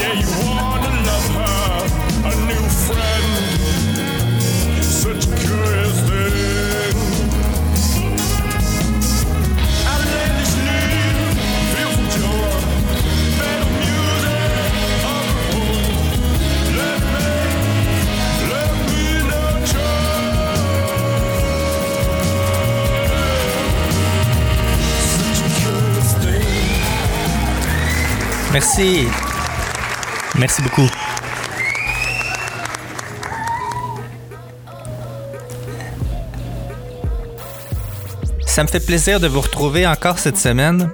Yeah, you wanna love her, a new friend. Such a curious thing. Outlandishly, fearful joy, music the. Let me, let me. Such a curious thing. Merci. Merci beaucoup. Ça me fait plaisir de vous retrouver encore cette semaine.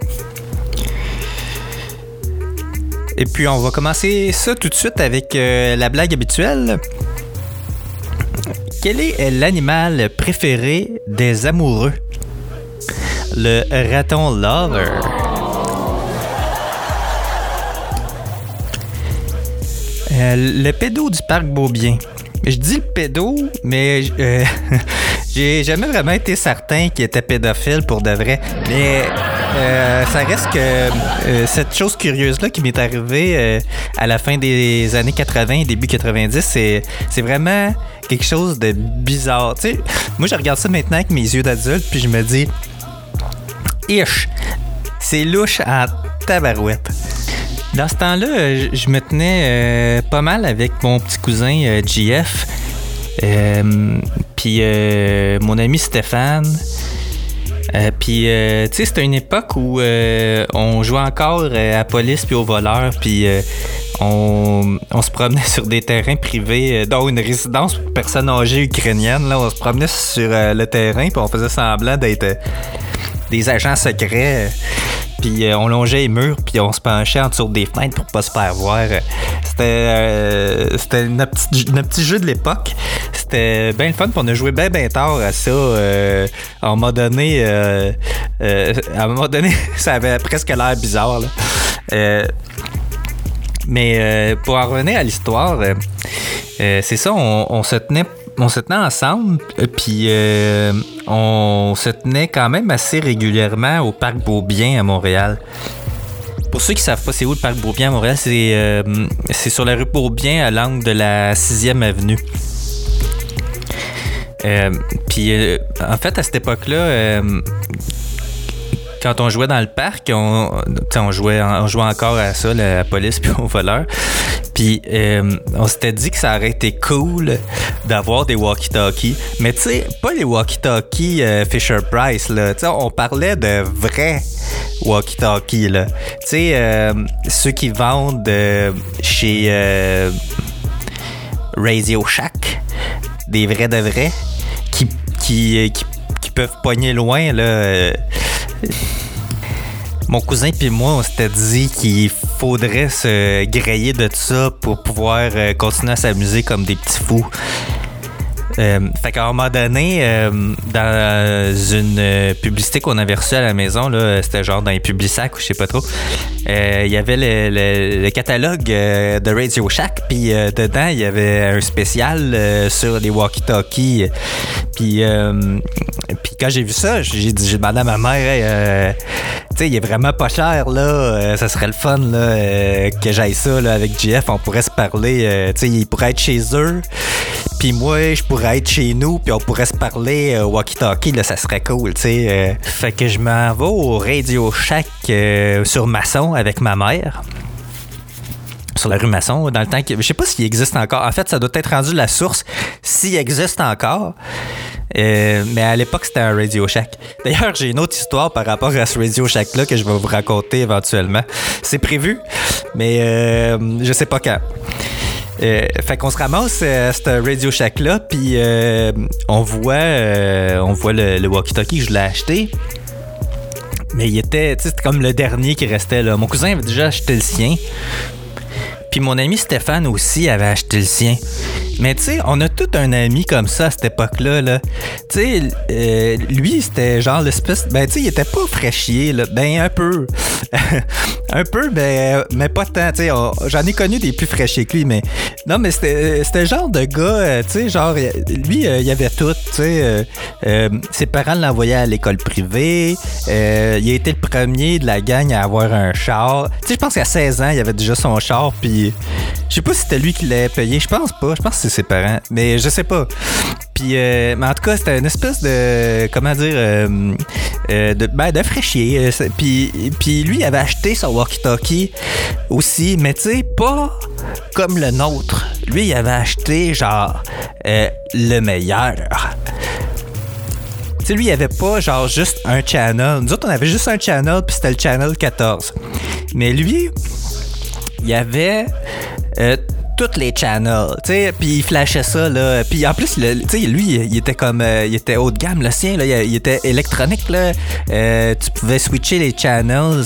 Et puis on va commencer ça tout de suite avec euh, la blague habituelle. Quel est l'animal préféré des amoureux? Le raton lover. Euh, le pédo du parc Beaubien. Je dis le pédo, mais euh, j'ai jamais vraiment été certain qu'il était pédophile pour de vrai. Mais euh, ça reste que cette chose curieuse-là qui m'est arrivée à la fin des années 80 début 90, c'est, c'est vraiment quelque chose de bizarre. Tu sais, moi, je regarde ça maintenant avec mes yeux d'adulte, puis je me dis, ish, c'est louche en tabarouette. Dans ce temps-là, euh, je me tenais euh, pas mal avec mon petit cousin euh, JF, euh, puis euh, mon ami Stéphane. Euh, puis, euh, tu sais, c'était une époque où euh, on jouait encore euh, à police puis aux voleurs, puis euh, on, se promenait sur des terrains privés, euh, dont une résidence pour personnes âgées ukrainiennes. On se promenait sur euh, le terrain, puis on faisait semblant d'être euh, des agents secrets. Euh, on longeait les murs, puis on se penchait en dessous des fenêtres pour pas se faire voir. C'était euh, c'était notre petit, jeu de l'époque. C'était bien le fun, puis on a joué bien bien tard à ça. Euh, à un moment donné, euh, à un moment donné, ça avait presque l'air bizarre. mais pour en revenir à l'histoire, c'est ça, on, on se tenait on se tenait ensemble, puis euh, on se tenait quand même assez régulièrement au Parc Beaubien à Montréal. Pour ceux qui savent pas c'est où le Parc Beaubien à Montréal, c'est euh, sur la rue Beaubien à l'angle de la 6e avenue. Euh, puis en fait à cette époque-là, quand on jouait dans le parc, on, jouait, encore à ça, la police puis aux voleurs. Puis euh, on s'était dit que ça aurait été cool d'avoir des walkie-talkies. Mais tu sais, pas les walkie-talkies euh, Fisher Price, là. On parlait de vrais walkie-talkies, là. Tu sais, euh, ceux qui vendent chez Radio Shack, des vrais de vrais, qui peuvent pogner loin, là. Mon cousin puis moi, on s'était dit qu'il faudrait se grailler de ça pour pouvoir euh, continuer à s'amuser comme des petits fous. Euh, fait qu'à un moment donné, euh, dans une publicité qu'on avait reçue à la maison, là, c'était genre dans les Publisac ou je sais pas trop, euh, il y avait le, catalogue de Radio Shack, puis dedans, il y avait un spécial sur les walkie-talkies. Puis, quand j'ai vu ça, j'ai dit, demandé à ma mère, il est vraiment pas cher, là, euh, ça serait le fun, là, euh, que j'aille ça, là, avec JF, on pourrait se parler, euh, il pourrait être chez eux, puis moi, je pourrais être chez nous, puis on pourrait se parler euh, walkie-talkie, là, ça serait cool. Fait que je m'en vais au Radio Shack sur Masson avec ma mère. Sur la rue Masson, dans le temps que. Je sais pas s'il existe encore. En fait, ça doit être rendu la source s'il existe encore. Euh, mais à l'époque, c'était un Radio Shack. D'ailleurs, j'ai une autre histoire par rapport à ce Radio Shack-là que je vais vous raconter éventuellement. C'est prévu, mais euh, je sais pas quand. Euh, fait qu'on se ramasse à ce Radio Shack là, puis euh, on voit, on voit le, le walkie-talkie je l'ai acheté. Mais il était, tu sais, comme le dernier qui restait là. Mon cousin avait déjà acheté le sien. Puis mon ami Stéphane aussi avait acheté le sien. Mais tu sais, on a tout un ami comme ça à cette époque-là. Là. Tu sais, euh, lui, c'était genre l'espèce. Ben, tu sais, il était pas fraîchier, là. Ben, un peu. un peu, ben, mais pas tant. Tu sais, j'en ai connu des plus fraîchiers que lui, mais. Non, mais c'était c'était le genre de gars, euh, tu sais, genre, lui, euh, il avait tout. Tu sais, euh, euh, ses parents l'envoyaient à l'école privée. Euh, il a été le premier de la gang à avoir un char. Tu sais, je pense qu'à 16 ans, il avait déjà son char, puis. Je sais pas si c'était lui qui l'avait payé. Je pense pas. Je pense que c'est ses parents. Mais je sais pas. Puis, euh, mais en tout cas, c'était une espèce de. Comment dire. euh, euh, de, ben, de fraîchier. Puis, puis lui, il avait acheté son walkie-talkie aussi. Mais tu sais, pas comme le nôtre. Lui, il avait acheté, genre, le meilleur. Tu sais, lui, il avait pas, genre, juste un channel. Nous autres, on avait juste un channel, puis c'était le channel 14. Mais lui, il y avait euh, toutes les channels, puis il flashait ça là, puis en plus lui il était comme euh, il était haut de gamme le sien il, était électronique là, Euh, tu pouvais switcher les channels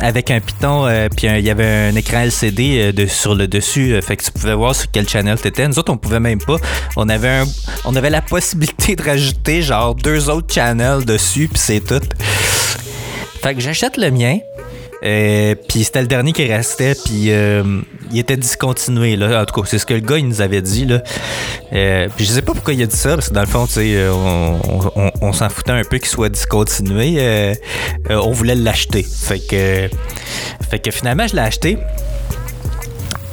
avec un piton puis il y avait un écran LCD de, sur le dessus, fait que tu pouvais voir sur quel channel t'étais. Nous autres on pouvait même pas, on avait on avait la possibilité de rajouter genre deux autres channels dessus puis c'est tout. Fait que j'achète le mien. Euh, puis c'était le dernier qui restait, puis euh, il était discontinué. Là. En tout cas, c'est ce que le gars nous avait dit. Là. Euh, puis je sais pas pourquoi il a dit ça, parce que dans le fond, euh, on, on- s'en foutait un peu qu'il soit discontinué. On voulait l'acheter. Fait que, fait que finalement, je l'ai acheté.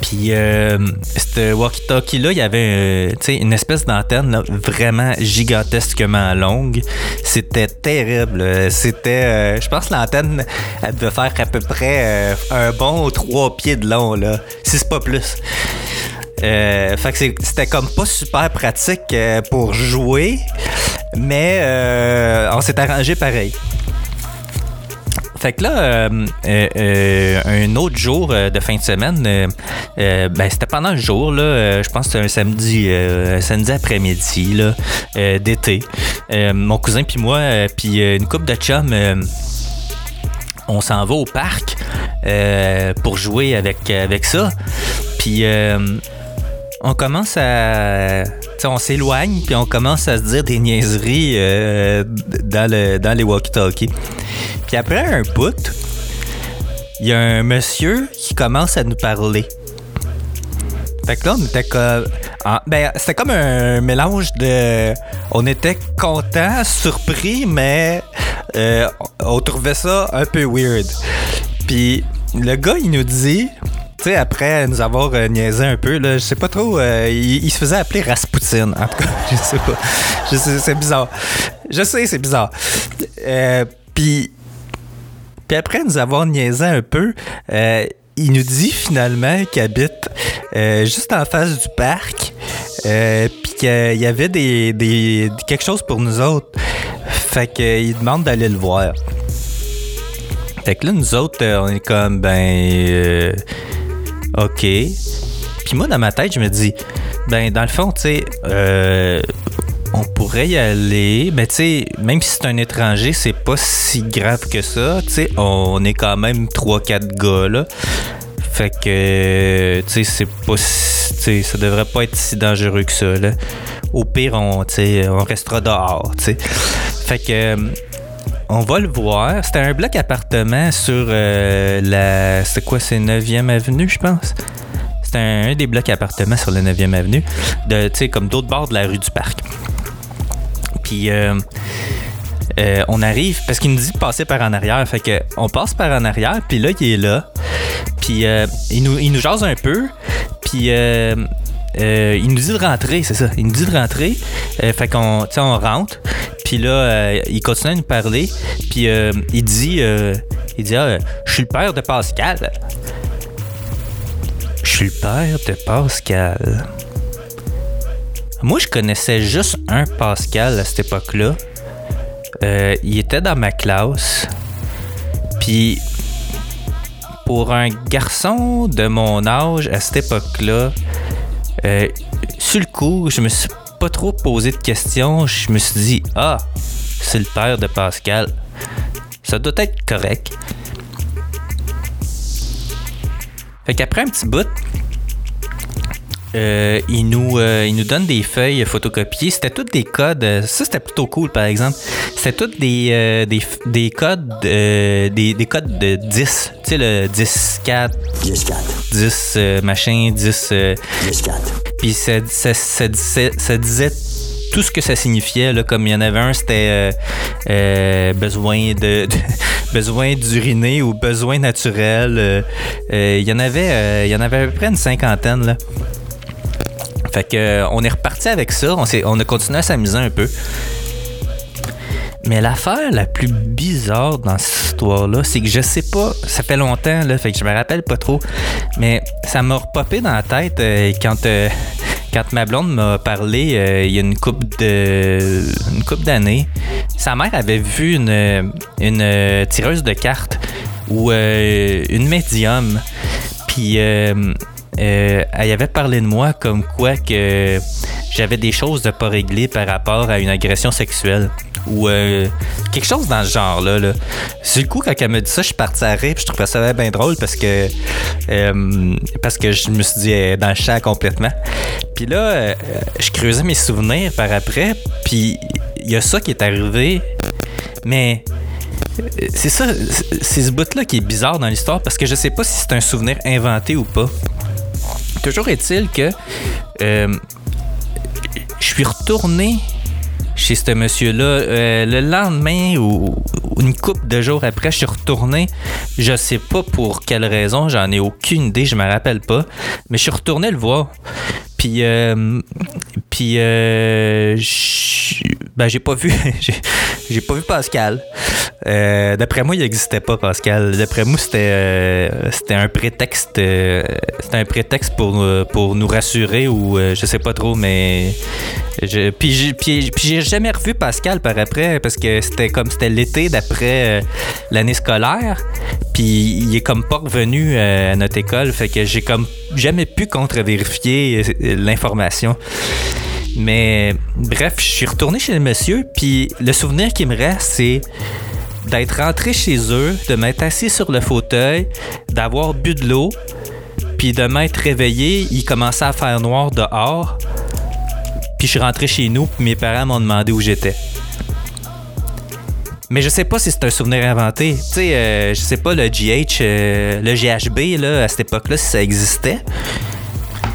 Puis, euh, ce walkie-talkie-là, il y avait euh, une espèce d'antenne vraiment gigantesquement longue. C'était terrible. Euh, C'était, euh, je pense que l'antenne, elle devait faire à peu près euh, un bon trois pieds de long, là, si c'est pas plus. Euh, fait que c'était comme pas super pratique pour jouer, mais euh, on s'est arrangé pareil. Fait que là, euh, euh, euh, un autre jour de fin de semaine, ben, c'était pendant le jour, là, je pense que c'était un samedi, samedi après-midi d'été. Mon cousin puis moi, puis une couple de chums, on s'en va au parc pour jouer avec, avec ça. Puis on commence à. On s'éloigne, puis on commence à se dire des niaiseries euh, dans, le, dans les walkie-talkies. Puis après un bout, il y a un monsieur qui commence à nous parler. Fait que là, on était comme. ah, ben, c'était comme un mélange de. On était content, surpris, mais euh, on trouvait ça un peu weird. Puis le gars, il nous dit. Tu sais, après nous avoir euh, niaisé un peu, là, je sais pas trop, euh, il, se faisait appeler Rasputin. En tout cas, je sais pas. Je sais, c'est bizarre. Je sais, c'est bizarre. Euh, Puis après nous avoir niaisé un peu, euh, il nous dit finalement qu'il habite euh, juste en face du parc. Puis qu'il y avait des, des- quelque chose pour nous autres. Fait qu'il demande d'aller le voir. Fait que là, nous autres, on est comme, ben, OK. Puis moi, dans ma tête, je me dis, ben, dans le fond, tu sais, euh, on pourrait y aller, mais tu sais, même si c'est un étranger, c'est pas si grave que ça. Tu sais, on est quand même 3-4 gars, là. Fait que, tu sais, c'est pas si- ça devrait pas être si dangereux que ça, là. Au pire, on, on restera dehors, tu sais. Fait que, on va le voir. C'était un bloc appartement sur euh, la. C'est quoi, c'est 9e avenue, je pense? C'était un, des blocs appartements sur la 9e avenue, tu sais, comme d'autres bords de la rue du parc. Puis euh, euh, on arrive parce qu'il nous dit de passer par en arrière. Fait que on passe par en arrière, puis là, il est là. Puis euh, il, nous, il jase un peu. Puis il nous dit de rentrer, c'est ça. Il nous dit de rentrer. Fait qu'on on rentre. Puis là, euh, il continue à nous parler. Puis euh, il dit, euh, il dit, ah, je suis le père de Pascal. Je suis le père de Pascal. Moi, je connaissais juste un Pascal à cette époque-là. Il était dans ma classe. Puis, pour un garçon de mon âge à cette époque-là, sur le coup, je me suis pas trop posé de questions. Je me suis dit, ah, c'est le père de Pascal. Ça doit être correct. Fait qu'après un petit bout, euh, il, nous, euh, il nous donne des feuilles photocopiées. C'était tous des codes. euh, Ça, c'était plutôt cool, par exemple. C'était tous des, euh, des, des codes des, des codes de 10. Tu sais, le 10, 4, 10 4. 10 euh, machin, 10. euh, 10 4. puis ça, ça, ça ça disait tout ce que ça signifiait. Là, comme il y en avait un, c'était euh, euh, besoin de, besoin d'uriner ou besoin naturel. Euh, il y en avait, il y en avait à peu près une cinquantaine là. Fait que on est reparti avec ça. On, a continué à s'amuser un peu. Mais l'affaire la plus bizarre dans cette histoire-là, c'est que je sais pas, ça fait longtemps, là, fait que je me rappelle pas trop, mais ça m'a repopé dans la tête quand, euh, quand ma blonde m'a parlé euh, il y a une couple d'années. Sa mère avait vu une, euh, tireuse de cartes ou euh, une médium. Puis elle avait parlé de moi comme quoi que j'avais des choses de pas réglées par rapport à une agression sexuelle ou euh, quelque chose dans ce genre-là. Là. Le coup, quand elle m'a dit ça, je suis parti à rire, je trouvais ça bien drôle parce que euh, parce que je me suis dit dans le champ complètement. Puis là, euh, je creusais mes souvenirs par après, puis il y a ça qui est arrivé, mais euh, c'est ça, c'est ce bout-là qui est bizarre dans l'histoire parce que je sais pas si c'est un souvenir inventé ou pas. Toujours est-il que je suis retourné chez ce monsieur-là euh, le lendemain ou, une couple de jours après, je suis retourné. Je sais pas pour quelle raison, j'en ai aucune idée, je me rappelle pas, mais je suis retourné le voir. Puis, euh, puis, euh, ben j'ai pas vu, j'ai- pas vu Pascal. Euh, D'après moi, il n'existait pas Pascal. D'après moi, c'était euh, c'était un prétexte, euh, c'était un prétexte pour pour nous rassurer ou je sais pas trop, mais je, puis j'ai jamais revu Pascal par après parce que c'était comme c'était l'été d'après l'année scolaire. Puis il est comme pas revenu à notre école, fait que j'ai comme jamais pu contre-vérifier l'information. Mais bref, je suis retourné chez le monsieur, puis le souvenir qui me reste, c'est d'être rentré chez eux, de m'être assis sur le fauteuil, d'avoir bu de l'eau, puis de m'être réveillé. Il commençait à faire noir dehors. Puis je suis rentré chez nous, puis mes parents m'ont demandé où j'étais. Mais je sais pas si c'est un souvenir inventé. Tu sais, euh, je sais pas le GH, euh, le GHB, là, à cette époque-là, si ça existait.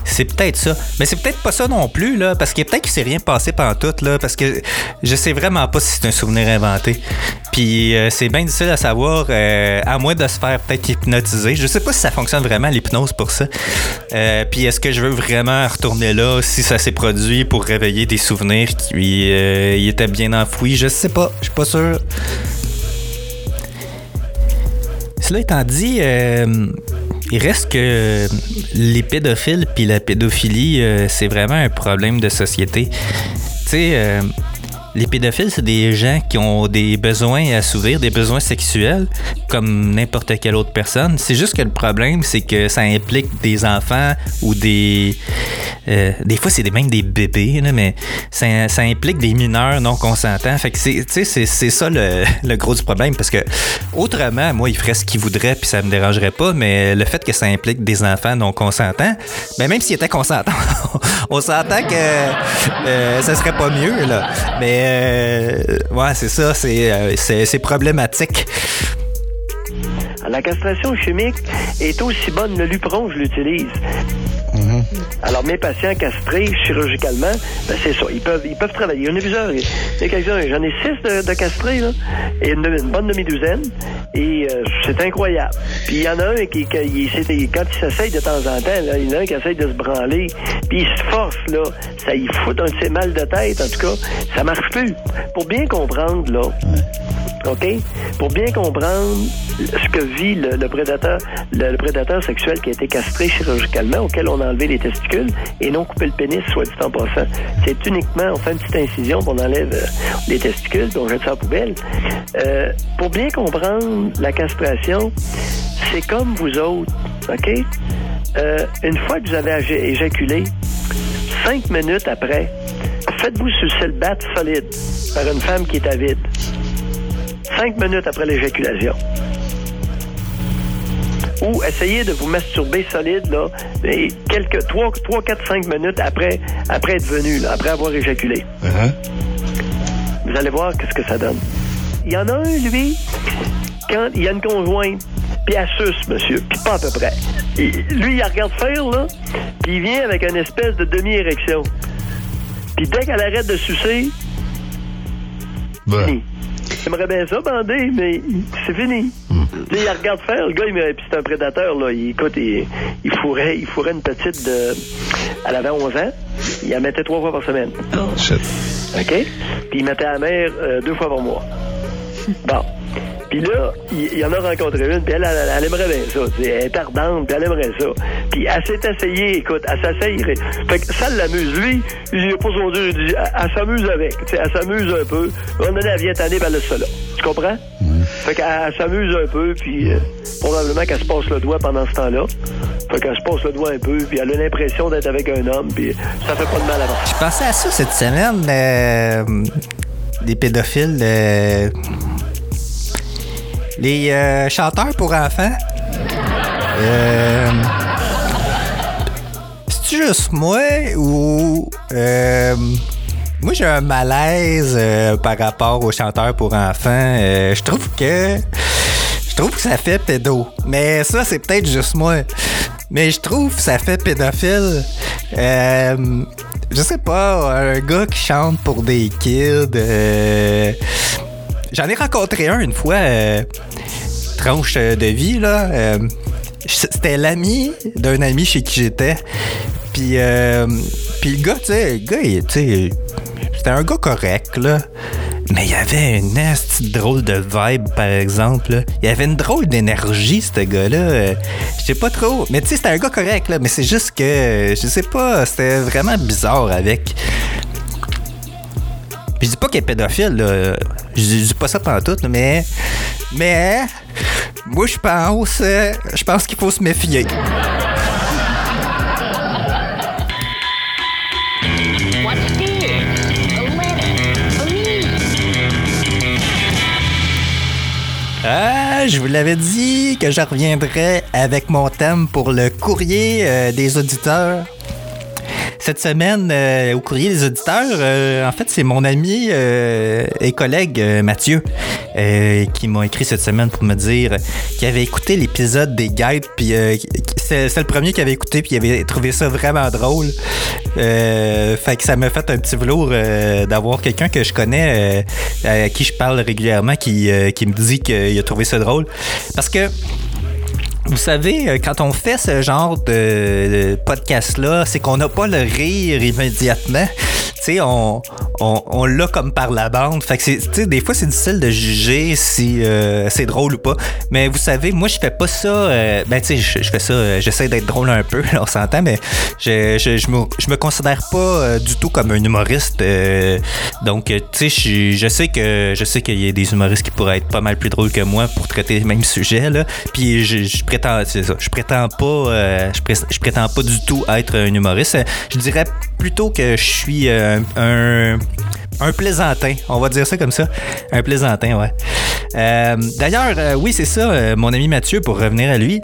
C'est peut-être ça. Mais c'est peut-être pas ça non plus, là, parce que peut-être qu'il s'est rien passé pendant tout, là, parce que je sais vraiment pas si c'est un souvenir inventé. Puis euh, c'est bien difficile à savoir, euh, à moins de se faire peut-être hypnotiser. Je sais pas si ça fonctionne vraiment, l'hypnose, pour ça. Euh, puis est-ce que je veux vraiment retourner là, si ça s'est produit pour réveiller des souvenirs qui euh, étaient bien enfouis? Je sais pas, je suis pas sûr. Cela étant dit, il reste que les pédophiles puis la pédophilie, euh, c'est vraiment un problème de société. Tu sais, euh, les pédophiles, c'est des gens qui ont des besoins à assouvir, des besoins sexuels, comme n'importe quelle autre personne. C'est juste que le problème, c'est que ça implique des enfants ou des... euh, des fois, c'est même des bébés, mais ça, implique des mineurs non consentants. Fait que c'est, ça le, gros du problème, parce que autrement, moi, il ferait ce qu'il voudrait, puis ça me dérangerait pas, mais le fait que ça implique des enfants non consentants, ben même s'ils étaient consentants, on s'entend que euh, ça serait pas mieux, là. Mais ouais, c'est ça, c'est, euh, c'est, problématique. La castration chimique est aussi bonne. Le Lupron, je l'utilise. Alors, mes patients castrés chirurgicalement, ben, c'est ça. Ils peuvent, ils peuvent travailler. Il y en a plusieurs. J'en ai six de, de castrés, là. Et une, une bonne demi-douzaine. Et euh, c'est incroyable. Puis il y en a un qui, quand il s'essaye de temps en temps, il y en a un qui essaye de se branler. Puis il se force, là. Ça y fout un de ses mal de tête, en tout cas. Ça marche plus. Pour bien comprendre, là. OK? Pour bien comprendre ce que vit le, prédateur, le, prédateur sexuel qui a été castré chirurgicalement, auquel on a enlevé les testicules et non coupé le pénis, soit dit en passant. C'est uniquement, on fait une petite incision, on enlève euh, les testicules, puis on jette ça à la poubelle. Euh, pour bien comprendre la castration, c'est comme vous autres, OK? Euh, une fois que vous avez éjaculé, cinq minutes après, faites-vous sucer le bat solide par une femme qui est avide cinq minutes après l'éjaculation. ou essayez de vous masturber solide, là, et quelques 3, 3 4, 5 minutes après, après être venu, là, après avoir éjaculé. Uh-huh. Vous allez voir qu'est-ce que ça donne. Il y en a un, lui, quand il y a une conjointe, puis elle suce, monsieur, puis pas à peu près. Et lui, il regarde faire, là, puis il vient avec une espèce de demi-érection. Puis dès qu'elle arrête de sucer, Ben. J'aimerais bien ça, bandé, mais c'est fini. Là, il regarde faire, le gars, il, me- puis c'est un prédateur, là. Il, écoute, il, il, fourrait, il fourrait une petite de... Elle avait 11 ans. Il la mettait trois fois par semaine. shit. OK? Puis il mettait à la mer euh, deux fois par mois. Bon. Puis là, il, il en a rencontré une, puis elle, elle, elle aimerait bien ça. tu sais, Elle est ardente, puis elle aimerait ça. Puis elle s'est essayée, écoute, elle s'essayerait. Fait que ça l'amuse. Lui, il a pas son Dieu, il dit, elle, elle s'amuse avec. tu sais, Elle s'amuse un peu. On donné, elle vient tanner, ben ça là. Tu comprends? Fait qu'elle elle s'amuse un peu, puis euh, probablement qu'elle se passe le doigt pendant ce temps-là. Fait qu'elle se passe le doigt un peu, puis elle a l'impression d'être avec un homme, puis ça fait pas de mal avant. Je pensais à ça cette semaine, euh, des pédophiles, euh, les euh, chanteurs pour enfants. Euh, C'est juste moi ou euh, moi j'ai un malaise euh, par rapport aux chanteurs pour enfants. Euh, je trouve que je trouve que ça fait pédo. Mais ça c'est peut-être juste moi. Mais je trouve que ça fait pédophile. Euh, je sais pas, un gars qui chante pour des kids. J'en ai rencontré un une fois, euh, tranche de vie, là. euh, C'était l'ami d'un ami chez qui j'étais. Puis, euh, puis le gars, tu sais, le gars, il- c'était un gars correct, là. Mais il y avait une esti drôle de vibe, par exemple. Il y avait une drôle d'énergie, ce gars-là. Euh, Je sais pas trop. Mais tu sais, c'était un gars correct, là. Mais c'est juste que, je sais pas, c'était vraiment bizarre avec. Je dis pas qu'il est pédophile. Je dis pas ça pendant tout, mais. Mais. Moi, je pense. euh, Je pense qu'il faut se méfier. Ah, je vous l'avais dit que je reviendrais avec mon thème pour le courrier euh, des auditeurs. Cette semaine, euh, au courrier des auditeurs, euh, en fait, c'est mon ami euh, et collègue Mathieu qui m'a écrit cette semaine pour me dire qu'il avait écouté l'épisode des guides, puis c'est le premier qu'il avait écouté, puis il avait trouvé ça vraiment drôle. Fait que ça m'a fait un petit velours d'avoir quelqu'un que je connais, à qui je parle régulièrement, qui, qui me dit qu'il a trouvé ça drôle. Parce que vous savez, euh, quand on fait ce genre de, de podcast-là, c'est qu'on n'a pas le rire immédiatement. Tu sais, on, on, on l'a comme par la bande. Fait que des fois, c'est difficile de juger si euh, c'est drôle ou pas. Mais vous savez, moi, je fais pas ça. euh, ben, tu sais, je, fais ça, euh, j'essaie d'être drôle un peu, là, on s'entend, mais je, me, me considère pas euh, du tout comme un humoriste. euh, donc, tu sais, je, sais que je sais qu'il y a des humoristes qui pourraient être pas mal plus drôles que moi pour traiter le même sujet, là. Puis, je, je prétends, ça, je prétends pas, je, pré- je prétends pas du tout être un humoriste. Je dirais plutôt que je suis un, un plaisantin, on va dire ça comme ça. Un plaisantin, ouais. Euh, D'ailleurs, euh, oui, c'est ça, euh, mon ami Mathieu, pour revenir à lui.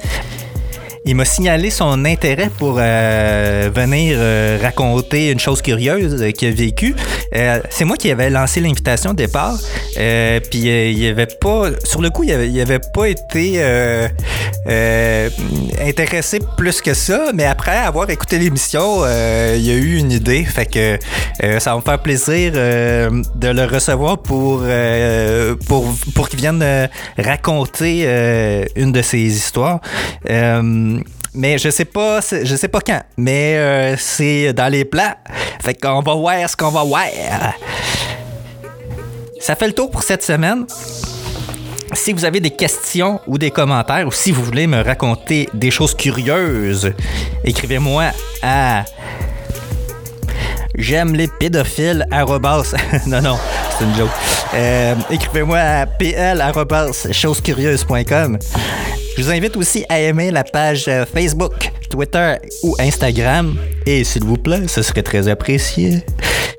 Il m'a signalé son intérêt pour euh, venir euh, raconter une chose curieuse euh, qu'il a vécue. Euh, c'est moi qui avais lancé l'invitation au départ. Euh, puis il avait pas, sur le coup, il avait, avait pas été intéressé plus que ça. Mais après avoir écouté l'émission, il a eu une idée. Fait que ça va me faire plaisir de le recevoir pour pour pour qu'il vienne raconter une de ses histoires. Euh, mais je sais pas, je sais pas quand. Mais euh, c'est dans les plans. Fait qu'on va voir ce qu'on va voir. Ça fait le tour pour cette semaine. Si vous avez des questions ou des commentaires, ou si vous voulez me raconter des choses curieuses, écrivez-moi à j'aime les pédophiles arrobas. non, non, c'est une joke. Euh, écrivez-moi à pl arrobas. Je vous invite aussi à aimer la page euh, Facebook, Twitter ou Instagram. Et s'il vous plaît, ce serait très apprécié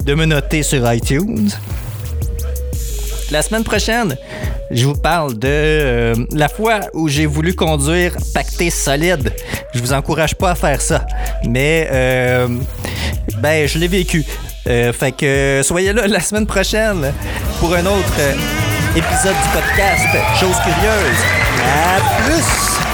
de me noter sur iTunes. La semaine prochaine, Je vous parle de euh, la fois où j'ai voulu conduire pacté solide. Je vous encourage pas à faire ça, mais euh, ben je l'ai vécu. Euh, fait que soyez là la semaine prochaine pour un autre épisode du podcast Chose curieuse. À plus.